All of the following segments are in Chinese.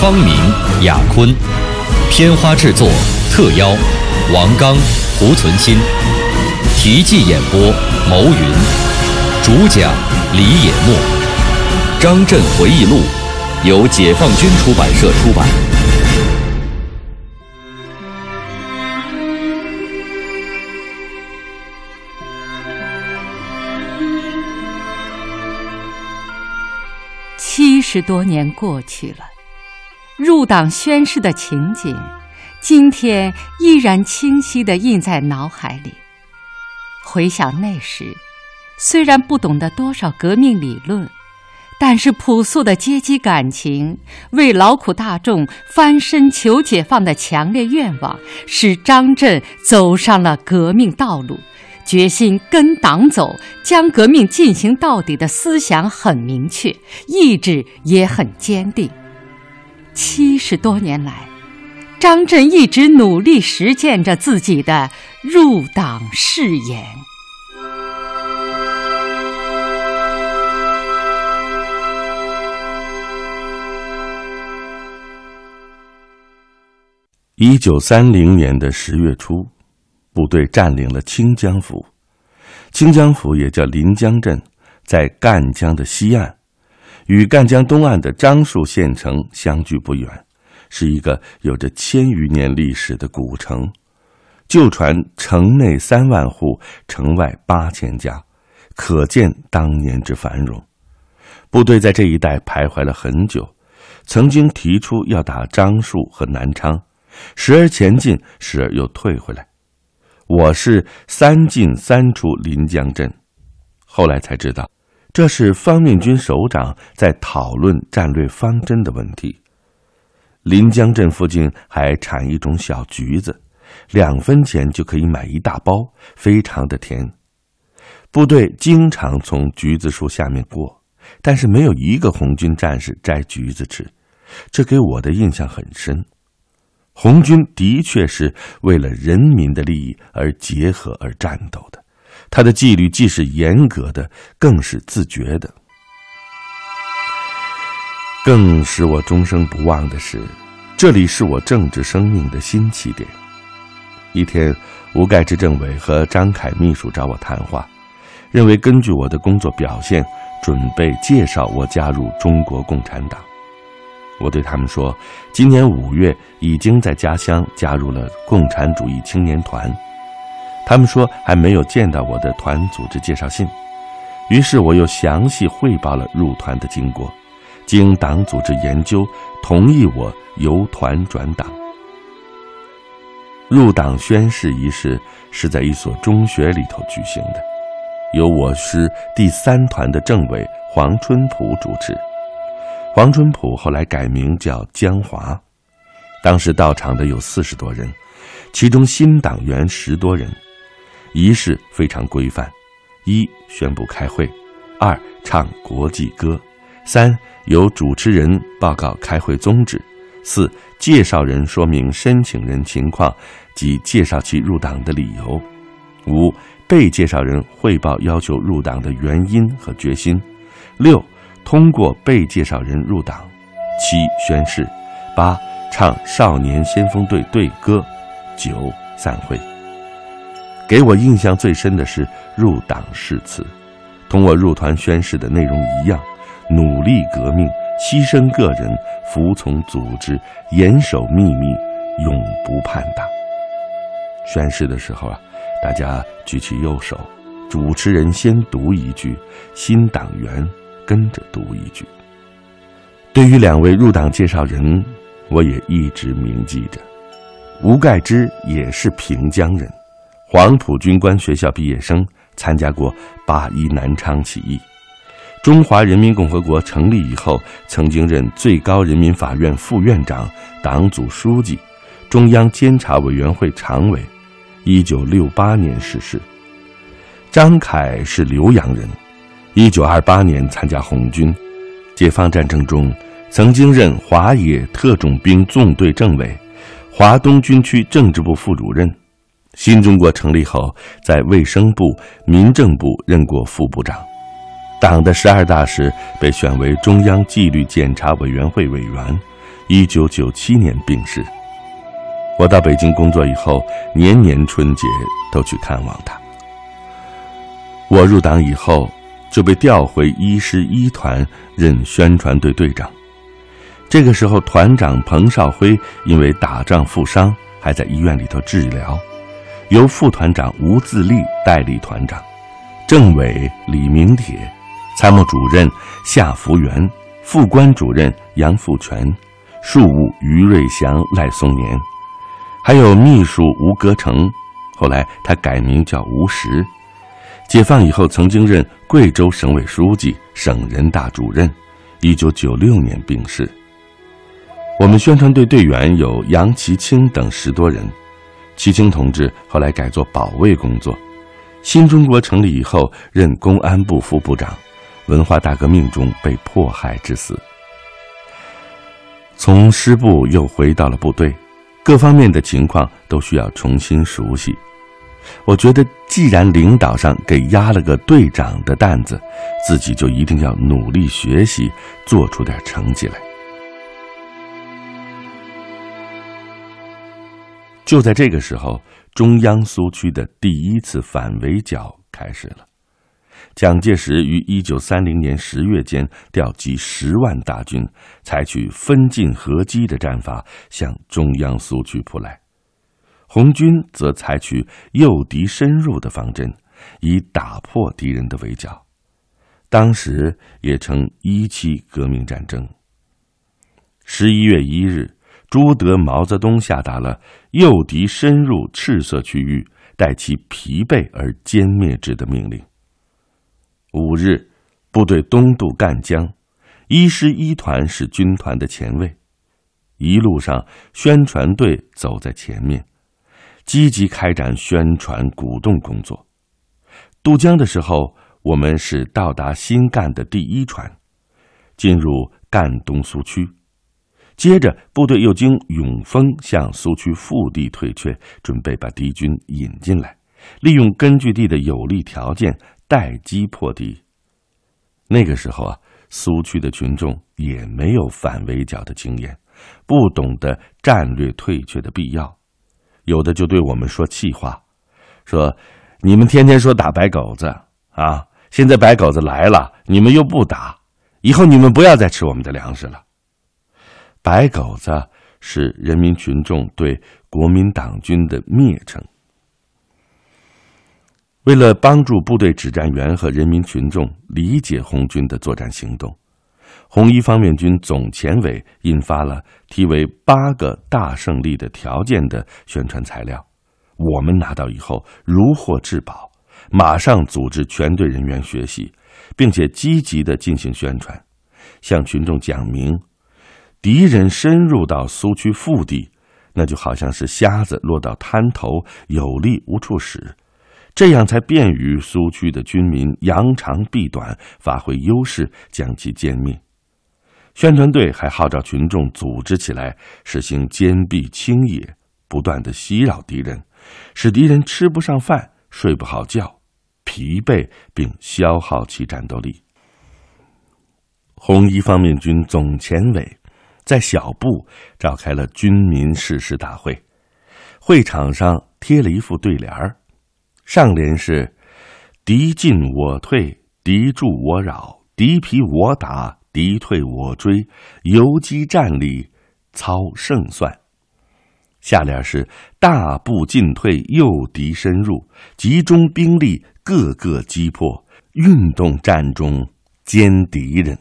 方明、雅坤，片花制作特邀王刚、胡存新，题记演播牟云，主讲李野墨，《张震回忆录》由解放军出版社出版。七十多年过去了。入党宣誓的情景，今天依然清晰地印在脑海里。回想那时，虽然不懂得多少革命理论，但是朴素的阶级感情、为劳苦大众翻身求解放的强烈愿望，使张震走上了革命道路。决心跟党走，将革命进行到底的思想很明确，意志也很坚定。七十多年来，张震一直努力实践着自己的入党誓言。一九三零年的十月初，部队占领了清江府。清江府也叫临江镇，在赣江的西岸。与赣江东岸的樟树县城相距不远，是一个有着千余年历史的古城。旧传城内三万户，城外八千家，可见当年之繁荣。部队在这一带徘徊了很久，曾经提出要打樟树和南昌，时而前进，时而又退回来。我是三进三出临江镇，后来才知道。这是方面军首长在讨论战略方针的问题。临江镇附近还产一种小橘子，两分钱就可以买一大包，非常的甜。部队经常从橘子树下面过，但是没有一个红军战士摘橘子吃，这给我的印象很深。红军的确是为了人民的利益而结合而战斗的。他的纪律既是严格的，更是自觉的。更使我终生不忘的是，这里是我政治生命的新起点。一天，吴盖之政委和张凯秘书找我谈话，认为根据我的工作表现，准备介绍我加入中国共产党。我对他们说，今年五月已经在家乡加入了共产主义青年团。他们说还没有见到我的团组织介绍信，于是我又详细汇报了入团的经过。经党组织研究，同意我由团转党。入党宣誓仪式是在一所中学里头举行的，由我师第三团的政委黄春浦主持。黄春浦后来改名叫江华。当时到场的有四十多人，其中新党员十多人。仪式非常规范：一、宣布开会；二、唱国际歌；三、由主持人报告开会宗旨；四、介绍人说明申请人情况及介绍其入党的理由；五、被介绍人汇报要求入党的原因和决心；六、通过被介绍人入党；七、宣誓；八、唱少年先锋队队歌；九、散会。给我印象最深的是入党誓词，同我入团宣誓的内容一样，努力革命，牺牲个人，服从组织，严守秘密，永不叛党。宣誓的时候啊，大家举起右手，主持人先读一句，新党员跟着读一句。对于两位入党介绍人，我也一直铭记着。吴盖之也是平江人。黄埔军官学校毕业生，参加过八一南昌起义。中华人民共和国成立以后，曾经任最高人民法院副院长、党组书记、中央监察委员会常委。一九六八年逝世。张凯是浏阳人，一九二八年参加红军。解放战争中，曾经任华野特种兵纵队政委、华东军区政治部副主任。新中国成立后，在卫生部、民政部任过副部长。党的十二大时被选为中央纪律检查委员会委员。一九九七年病逝。我到北京工作以后，年年春节都去看望他。我入党以后。就被调回一师一团任宣传队队长。这个时候，团长彭少辉因为打仗负伤，还在医院里头治疗，由副团长吴自立代理团长，政委李明铁，参谋主任夏福元，副官主任杨富全，庶务于瑞祥、赖松年，还有秘书吴格成，后来他改名叫吴石。解放以后，曾经任贵州省委书记、省人大主任，一九九六年病逝。我们宣传队队员有杨其清等十多人，齐青同志后来改做保卫工作。新中国成立以后，任公安部副部长，文化大革命中被迫害致死。从师部又回到了部队，各方面的情况都需要重新熟悉。我觉得，既然领导上给压了个队长的担子，自己就一定要努力学习，做出点成绩来。就在这个时候，中央苏区的第一次反围剿开始了。蒋介石于一九三零年十月间调集十万大军，采取分进合击的战法，向中央苏区扑来。红军则采取诱敌深入的方针，以打破敌人的围剿。当时也称一期革命战争。十一月一日，朱德、毛泽东下达了诱敌深入赤色区域，待其疲惫而歼灭之的命令。五日，部队东渡赣江，一师一团是军团的前卫，一路上宣传队走在前面。积极开展宣传鼓动工作。渡江的时候，我们是到达新赣的第一船，进入赣东苏区。接着，部队又经永丰向苏区腹地退却，准备把敌军引进来，利用根据地的有利条件待机破敌。那个时候啊，苏区的群众也没有反围剿的经验，不懂得战略退却的必要。有的就对我们说气话，说：“你们天天说打白狗子啊，现在白狗子来了，你们又不打，以后你们不要再吃我们的粮食了。”白狗子是人民群众对国民党军的蔑称。为了帮助部队指战员和人民群众理解红军的作战行动。红一方面军总前委印发了题为“八个大胜利的条件”的宣传材料，我们拿到以后如获至宝，马上组织全队人员学习，并且积极的进行宣传，向群众讲明：敌人深入到苏区腹地，那就好像是瞎子落到滩头，有力无处使，这样才便于苏区的军民扬长避短，发挥优势，将其歼灭。宣传队还号召群众组织起来，实行坚壁清野，不断的袭扰敌人，使敌人吃不上饭、睡不好觉、疲惫，并消耗其战斗力。红一方面军总前委在小布召开了军民誓师大会，会场上贴了一副对联儿，上联是“敌进我退，敌驻我扰，敌疲我打”。敌退我追，游击战里，操胜算。下联是大步进退，诱敌深入，集中兵力，各个击破，运动战中歼敌人。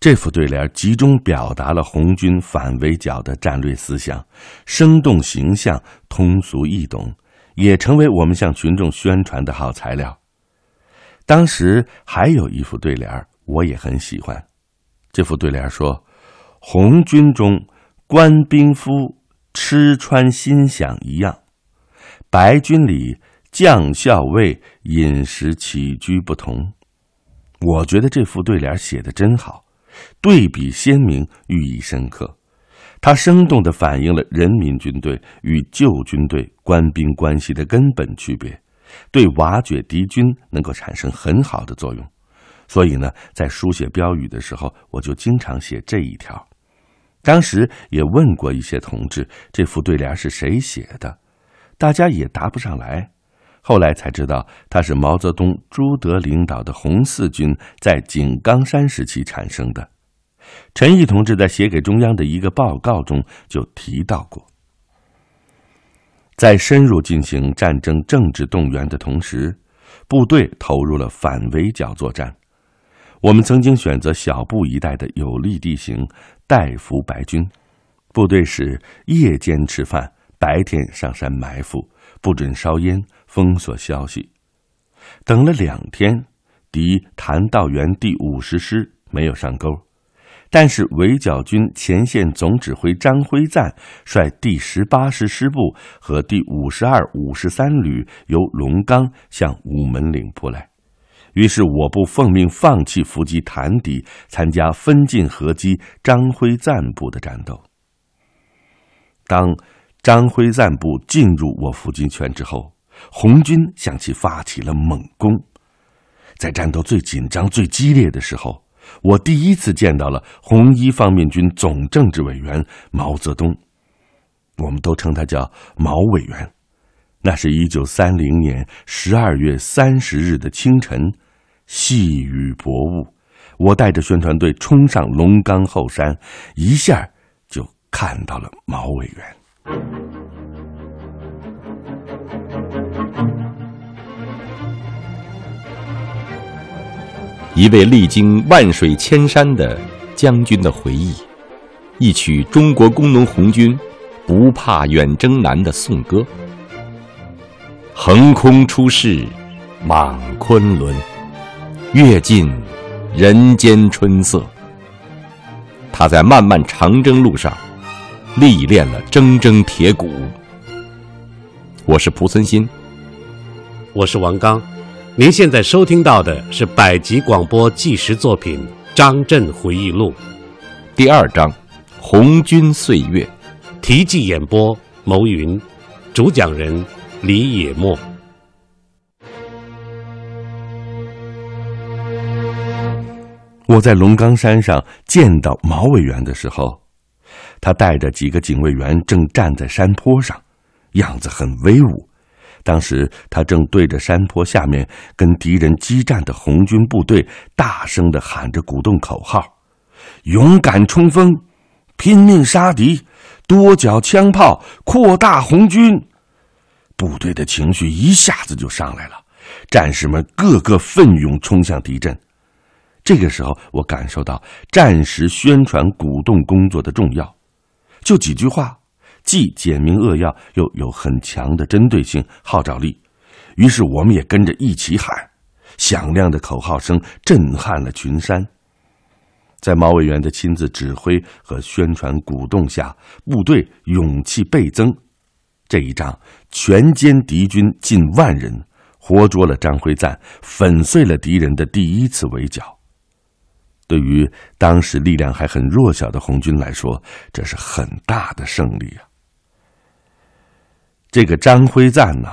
这副对联集中表达了红军反围剿的战略思想，生动形象，通俗易懂，也成为我们向群众宣传的好材料。当时还有一副对联我也很喜欢。这副对联说：“红军中官兵夫吃穿心想一样，白军里将校尉饮食起居不同。”我觉得这副对联写的真好，对比鲜明，寓意深刻。它生动地反映了人民军队与旧军队官兵关系的根本区别，对瓦解敌军能够产生很好的作用。所以呢，在书写标语的时候，我就经常写这一条。当时也问过一些同志，这副对联是谁写的，大家也答不上来。后来才知道，它是毛泽东、朱德领导的红四军在井冈山时期产生的。陈毅同志在写给中央的一个报告中就提到过，在深入进行战争政治动员的同时，部队投入了反围剿作战。我们曾经选择小布一带的有利地形，代伏白军。部队是夜间吃饭，白天上山埋伏，不准烧烟。封锁消息，等了两天，敌谭道源第五十师没有上钩，但是围剿军前线总指挥张辉瓒率第十八师师部和第五十二、五十三旅由龙岗向午门岭扑来，于是我部奉命放弃伏击谭敌，参加分进合击张辉瓒部的战斗。当张辉瓒部进入我伏击圈之后。红军向其发起了猛攻，在战斗最紧张、最激烈的时候，我第一次见到了红一方面军总政治委员毛泽东，我们都称他叫毛委员。那是一九三零年十二月三十日的清晨，细雨薄雾，我带着宣传队冲上龙岗后山，一下就看到了毛委员。一位历经万水千山的将军的回忆，一曲中国工农红军不怕远征难的颂歌。横空出世，莽昆仑，阅尽人间春色。他在漫漫长征路上历练了铮铮铁骨。我是蒲存昕，我是王刚。您现在收听到的是百集广播纪实作品《张震回忆录》第二章《红军岁月》，题记演播牟云，主讲人李野墨。我在龙岗山上见到毛委员的时候，他带着几个警卫员正站在山坡上，样子很威武。当时他正对着山坡下面跟敌人激战的红军部队，大声的喊着鼓动口号：“勇敢冲锋，拼命杀敌，多缴枪炮，扩大红军。”部队的情绪一下子就上来了，战士们个个奋勇冲向敌阵。这个时候，我感受到战时宣传鼓动工作的重要，就几句话。既简明扼要，又有很强的针对性、号召力。于是，我们也跟着一起喊，响亮的口号声震撼了群山。在毛委员的亲自指挥和宣传鼓动下，部队勇气倍增。这一仗全歼敌军近万人，活捉了张辉瓒，粉碎了敌人的第一次围剿。对于当时力量还很弱小的红军来说，这是很大的胜利啊！这个张辉赞呢，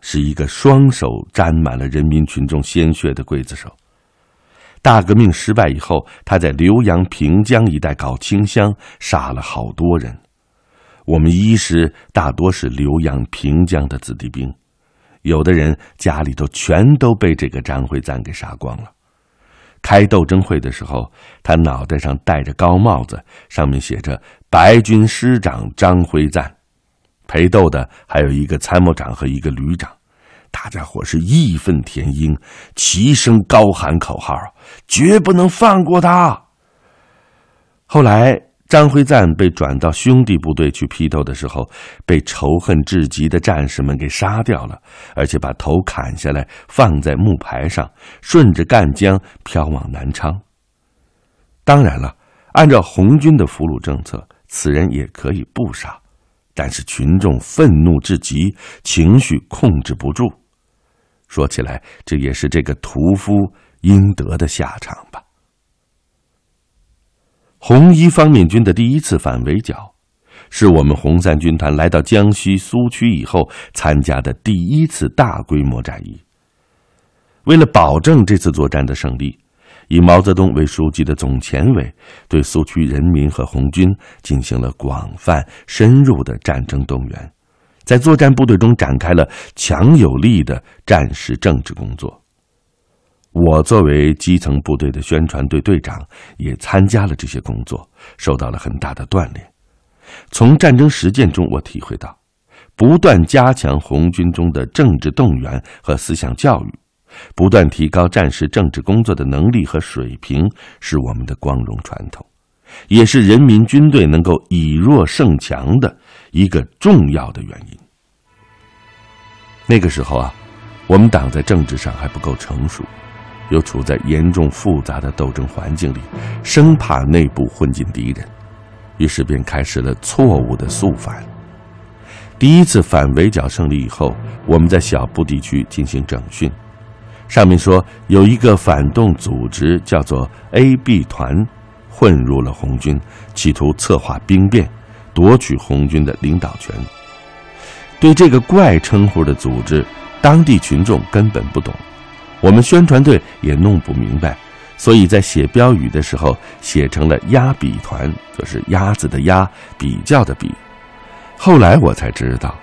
是一个双手沾满了人民群众鲜血的刽子手。大革命失败以后，他在浏阳平江一带搞清乡，杀了好多人。我们一师大多是浏阳平江的子弟兵，有的人家里头全都被这个张辉赞给杀光了。开斗争会的时候，他脑袋上戴着高帽子，上面写着“白军师长张辉赞”。陪斗的还有一个参谋长和一个旅长，大家伙是义愤填膺，齐声高喊口号：“绝不能放过他！”后来张辉瓒被转到兄弟部队去批斗的时候，被仇恨至极的战士们给杀掉了，而且把头砍下来放在木牌上，顺着赣江飘往南昌。当然了，按照红军的俘虏政策，此人也可以不杀，但是群众愤怒至极，情绪控制不住。说起来，这也是这个屠夫应得的下场吧。红一方面军的第一次反围剿，是我们红三军团来到江西苏区以后参加的第一次大规模战役。为了保证这次作战的胜利，以毛泽东为书记的总前委对苏区人民和红军进行了广泛深入的战争动员，在作战部队中展开了强有力的战时政治工作。我作为基层部队的宣传队队长，也参加了这些工作，受到了很大的锻炼。从战争实践中，我体会到，不断加强红军中的政治动员和思想教育，不断提高战时政治工作的能力和水平，是我们的光荣传统，也是人民军队能够以弱胜强的一个重要的原因。那个时候啊，我们党在政治上还不够成熟。又处在严重复杂的斗争环境里，生怕内部混进敌人，于是便开始了错误的肃反。第一次反围剿胜利以后，我们在小布地区进行整训，上面说有一个反动组织叫做 AB 团，混入了红军，企图策划兵变，夺取红军的领导权。对这个怪称呼的组织，当地群众根本不懂。我们宣传队也弄不明白，所以在写标语的时候写成了“鸭比团”，就是鸭子的鸭，比较的比。后来我才知道，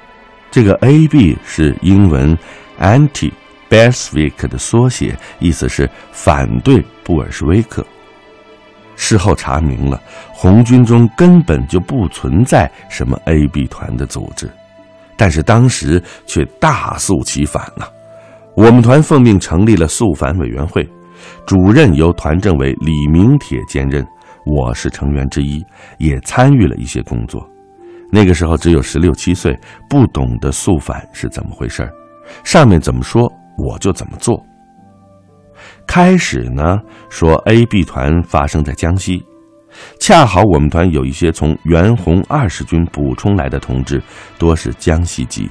这个 “AB” 是英文 “anti” “Anti-Bolshevik” 的缩写，意思是反对布尔什维克。事后查明了，红军中根本就不存在什么 “AB 团”的组织，但是当时却大肃其反呐。我们团奉命成立了肃反委员会，主任由团政委李明铁兼任，我是成员之一，也参与了一些工作。那个时候只有十六七岁，不懂得肃反是怎么回事上面怎么说我就怎么做。开始呢，说 A、B 团发生在江西，恰好我们团有一些从原红二十军补充来的同志，多是江西籍，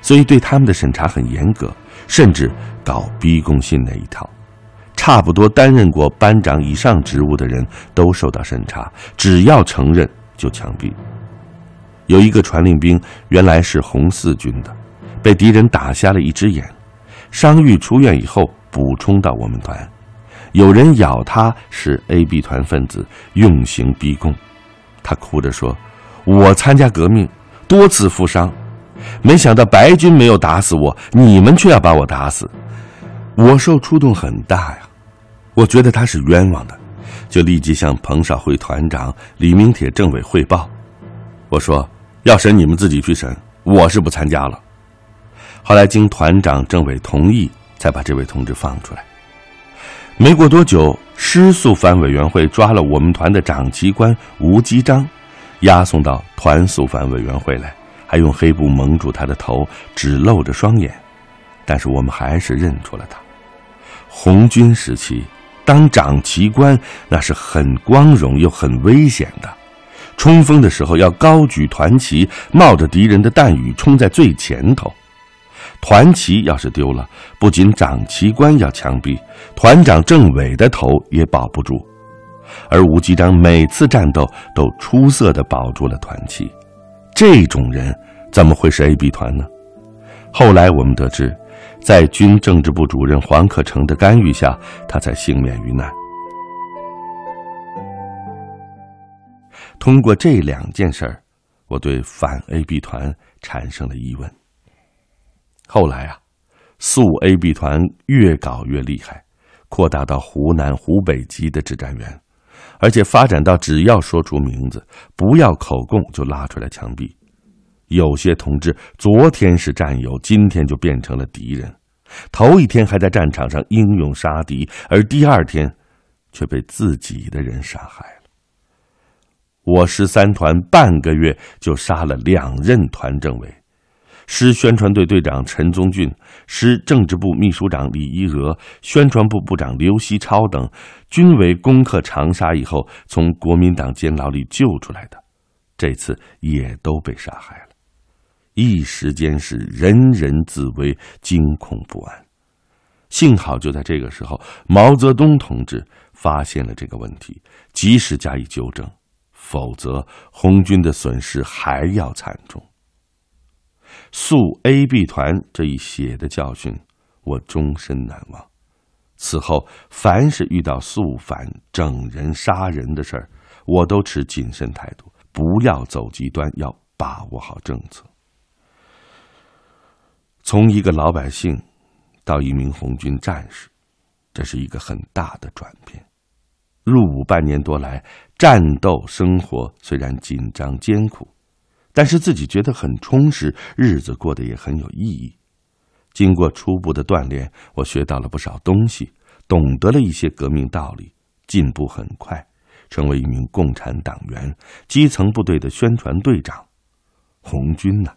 所以对他们的审查很严格。甚至搞逼供信那一套，差不多担任过班长以上职务的人都受到审查，只要承认就枪毙。有一个传令兵原来是红四军的，被敌人打瞎了一只眼，伤愈出院以后补充到我们团。有人咬他是 AB 团分子，用刑逼供，他哭着说：“我参加革命，多次负伤。”没想到白军没有打死我，你们却要把我打死，我受触动很大呀！我觉得他是冤枉的，就立即向彭少辉团长、李明铁政委汇报。我说：“要审你们自己去审，我是不参加了。”后来经团长、政委同意，才把这位同志放出来。没过多久，师肃反委员会抓了我们团的长旗官吴基章，押送到团肃反委员会来。还用黑布蒙住他的头，只露着双眼，但是我们还是认出了他。红军时期，当长旗官那是很光荣又很危险的。冲锋的时候要高举团旗，冒着敌人的弹雨冲在最前头。团旗要是丢了，不仅长旗官要枪毙，团长政委的头也保不住。而吴机章每次战斗都出色的保住了团旗。这种人怎么会是 AB 团呢？后来我们得知，在军政治部主任黄克诚的干预下，他才幸免于难。通过这两件事儿，我对反 AB 团产生了疑问。后来啊，肃 AB 团越搞越厉害，扩大到湖南、湖北籍的指战员。而且发展到只要说出名字，不要口供就拉出来枪毙。有些同志昨天是战友，今天就变成了敌人。头一天还在战场上英勇杀敌，而第二天却被自己的人杀害了。我师三团半个月就杀了两任团政委。师宣传队队长陈宗俊、师政治部秘书长李一娥、宣传部部长刘锡超等，均为攻克长沙以后从国民党监牢里救出来的，这次也都被杀害了。一时间是人人自危，惊恐不安。幸好就在这个时候，毛泽东同志发现了这个问题，及时加以纠正，否则红军的损失还要惨重。肃 A、B 团这一血的教训，我终身难忘。此后，凡是遇到肃反、整人、杀人的事儿，我都持谨慎态度，不要走极端，要把握好政策。从一个老百姓到一名红军战士，这是一个很大的转变。入伍半年多来，战斗生活虽然紧张艰苦。但是自己觉得很充实，日子过得也很有意义。经过初步的锻炼，我学到了不少东西，懂得了一些革命道理，进步很快，成为一名共产党员，基层部队的宣传队长。红军呢，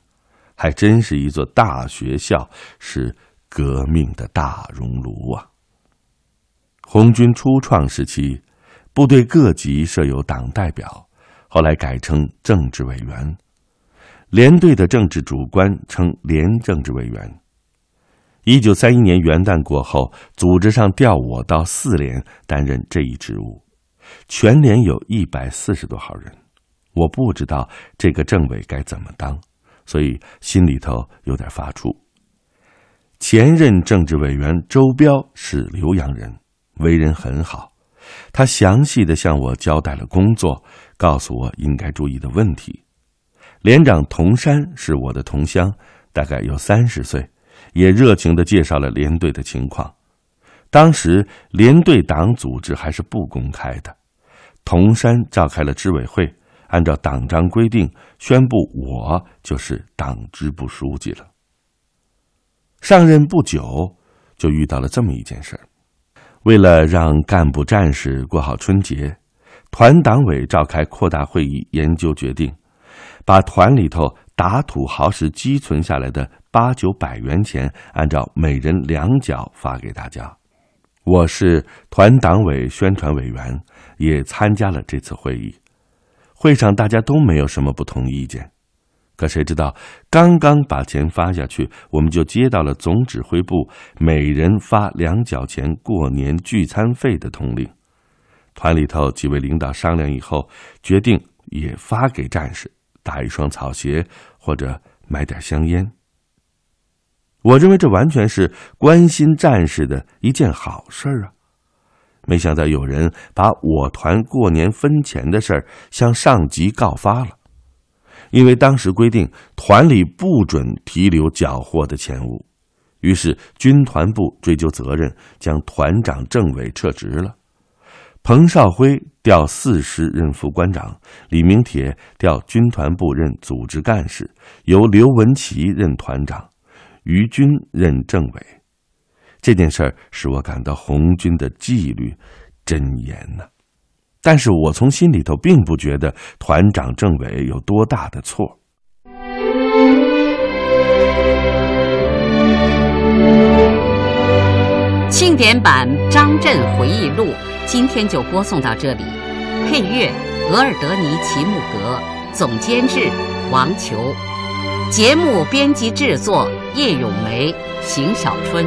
还真是一座大学校，是革命的大熔炉啊。红军初创时期，部队各级设有党代表，后来改称政治委员。连队的政治主官称连政治委员。一九三一年元旦过后，组织上调我到四连担任这一职务。全连有一百四十多号人，我不知道这个政委该怎么当，所以心里头有点发怵。前任政治委员周彪是浏阳人，为人很好，他详细的向我交代了工作，告诉我应该注意的问题。连长童山是我的同乡，大概有三十岁，也热情的介绍了连队的情况。当时连队党组织还是不公开的，童山召开了支委会，按照党章规定宣布我就是党支部书记了。上任不久，就遇到了这么一件事儿。为了让干部战士过好春节，团党委召开扩大会议，研究决定。把团里头打土豪时积存下来的八九百元钱，按照每人两角发给大家。我是团党委宣传委员，也参加了这次会议。会上大家都没有什么不同意见。可谁知道，刚刚把钱发下去，我们就接到了总指挥部每人发两角钱过年聚餐费的通令。团里头几位领导商量以后，决定也发给战士。打一双草鞋，或者买点香烟。我认为这完全是关心战士的一件好事啊！没想到有人把我团过年分钱的事儿向上级告发了，因为当时规定团里不准提留缴获的钱物，于是军团部追究责任，将团长、政委撤职了。彭绍辉调四师任副官长，李明铁调军团部任组织干事，由刘文奇任团长，于军任政委。这件事儿使我感到红军的纪律真严呐，但是我从心里头并不觉得团长、政委有多大的错。庆典版张震回忆录。今天就播送到这里，配乐额尔德尼·齐木格，总监制王球，节目编辑制作叶咏梅、邢小春。